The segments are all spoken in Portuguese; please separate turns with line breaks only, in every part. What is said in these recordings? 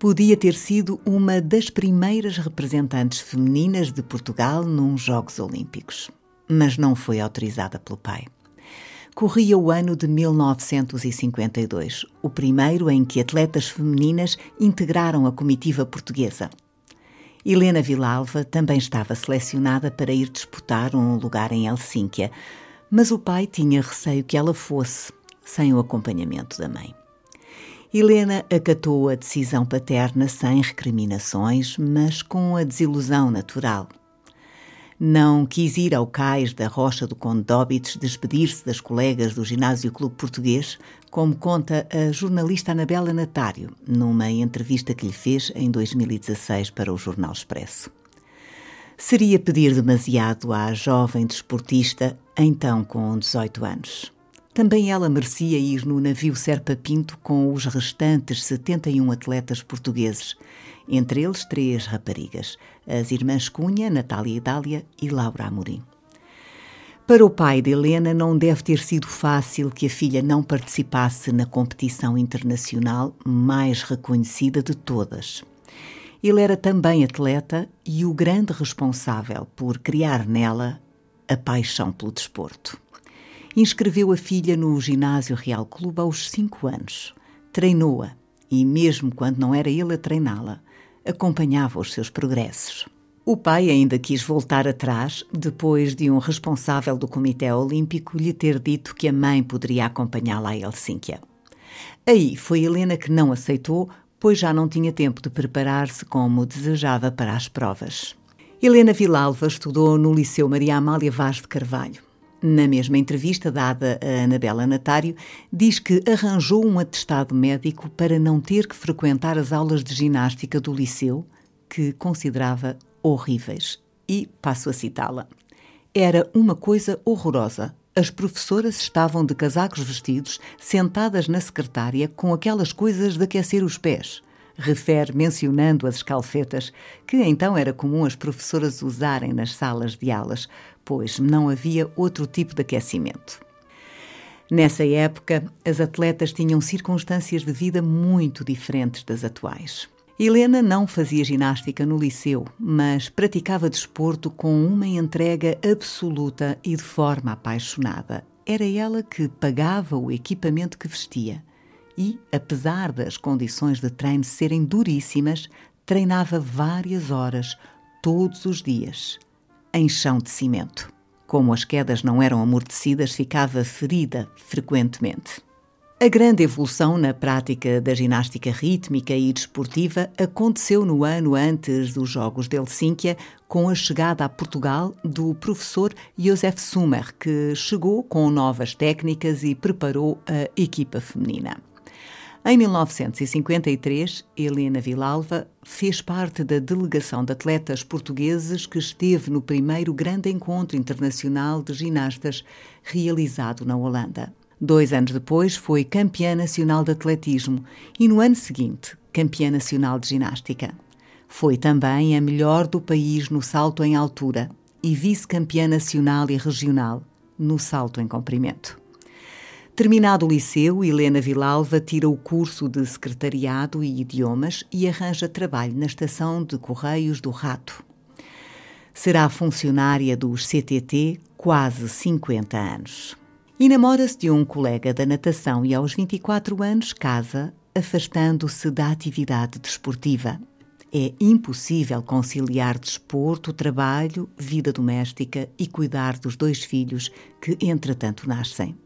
Podia ter sido uma das primeiras representantes femininas de Portugal num Jogos Olímpicos, mas não foi autorizada pelo pai. Corria o ano de 1952, o primeiro em que atletas femininas integraram a comitiva portuguesa. Helena Vilalva também estava selecionada para ir disputar um lugar em Helsínquia, mas o pai tinha receio que ela fosse, sem o acompanhamento da mãe. Helena acatou a decisão paterna sem recriminações, mas com a desilusão natural. Não quis ir ao cais da Rocha do Conde Dóbites despedir-se das colegas do Ginásio Clube Português, como conta a jornalista Anabela Natário, numa entrevista que lhe fez em 2016 para o Jornal Expresso. Seria pedir demasiado à jovem desportista, então com 18 anos. Também ela merecia ir no navio Serpa Pinto com os restantes 71 atletas portugueses, entre eles três raparigas, as irmãs Cunha, Natália Idália e Laura Amorim. Para o pai de Helena, não deve ter sido fácil que a filha não participasse na competição internacional mais reconhecida de todas. Ele era também atleta e o grande responsável por criar nela a paixão pelo desporto inscreveu a filha no Ginásio Real Clube aos cinco anos. Treinou-a e, mesmo quando não era ele a treiná-la, acompanhava os seus progressos. O pai ainda quis voltar atrás, depois de um responsável do Comitê Olímpico lhe ter dito que a mãe poderia acompanhá-la a Helsínquia. Aí foi Helena que não aceitou, pois já não tinha tempo de preparar-se como desejava para as provas. Helena Vilalva estudou no Liceu Maria Amália Vaz de Carvalho. Na mesma entrevista dada a Anabela Natário, diz que arranjou um atestado médico para não ter que frequentar as aulas de ginástica do liceu, que considerava horríveis. E passo a citá-la. Era uma coisa horrorosa. As professoras estavam de casacos vestidos, sentadas na secretária, com aquelas coisas de aquecer os pés refere mencionando as escalfetas, que então era comum as professoras usarem nas salas de aulas, pois não havia outro tipo de aquecimento. Nessa época, as atletas tinham circunstâncias de vida muito diferentes das atuais. Helena não fazia ginástica no liceu, mas praticava desporto com uma entrega absoluta e de forma apaixonada. Era ela que pagava o equipamento que vestia e, apesar das condições de treino serem duríssimas, treinava várias horas, todos os dias, em chão de cimento. Como as quedas não eram amortecidas, ficava ferida frequentemente. A grande evolução na prática da ginástica rítmica e desportiva aconteceu no ano antes dos Jogos de Helsínquia, com a chegada a Portugal do professor Josef Summer, que chegou com novas técnicas e preparou a equipa feminina. Em 1953, Helena Vilalva fez parte da delegação de atletas portugueses que esteve no primeiro grande encontro internacional de ginastas realizado na Holanda. Dois anos depois, foi campeã nacional de atletismo e, no ano seguinte, campeã nacional de ginástica. Foi também a melhor do país no salto em altura e vice-campeã nacional e regional no salto em comprimento. Terminado o liceu, Helena Vilalva tira o curso de Secretariado e Idiomas e arranja trabalho na estação de Correios do Rato. Será funcionária dos CTT quase 50 anos. E namora-se de um colega da natação e aos 24 anos casa, afastando-se da atividade desportiva. É impossível conciliar desporto, trabalho, vida doméstica e cuidar dos dois filhos que, entretanto, nascem.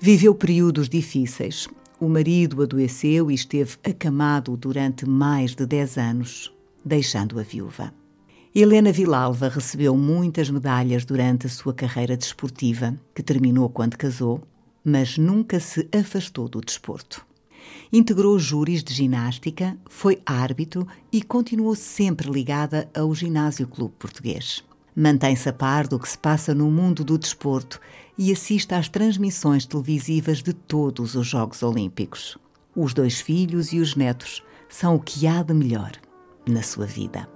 Viveu períodos difíceis. O marido adoeceu e esteve acamado durante mais de 10 anos, deixando-a viúva. Helena Vilalva recebeu muitas medalhas durante a sua carreira desportiva, que terminou quando casou, mas nunca se afastou do desporto. Integrou júris de ginástica, foi árbitro e continuou sempre ligada ao Ginásio Clube Português. Mantém-se a par do que se passa no mundo do desporto e assiste às transmissões televisivas de todos os Jogos Olímpicos. Os dois filhos e os netos são o que há de melhor na sua vida.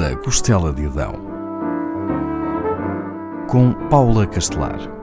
da Costela de Adão, com Paula Castelar.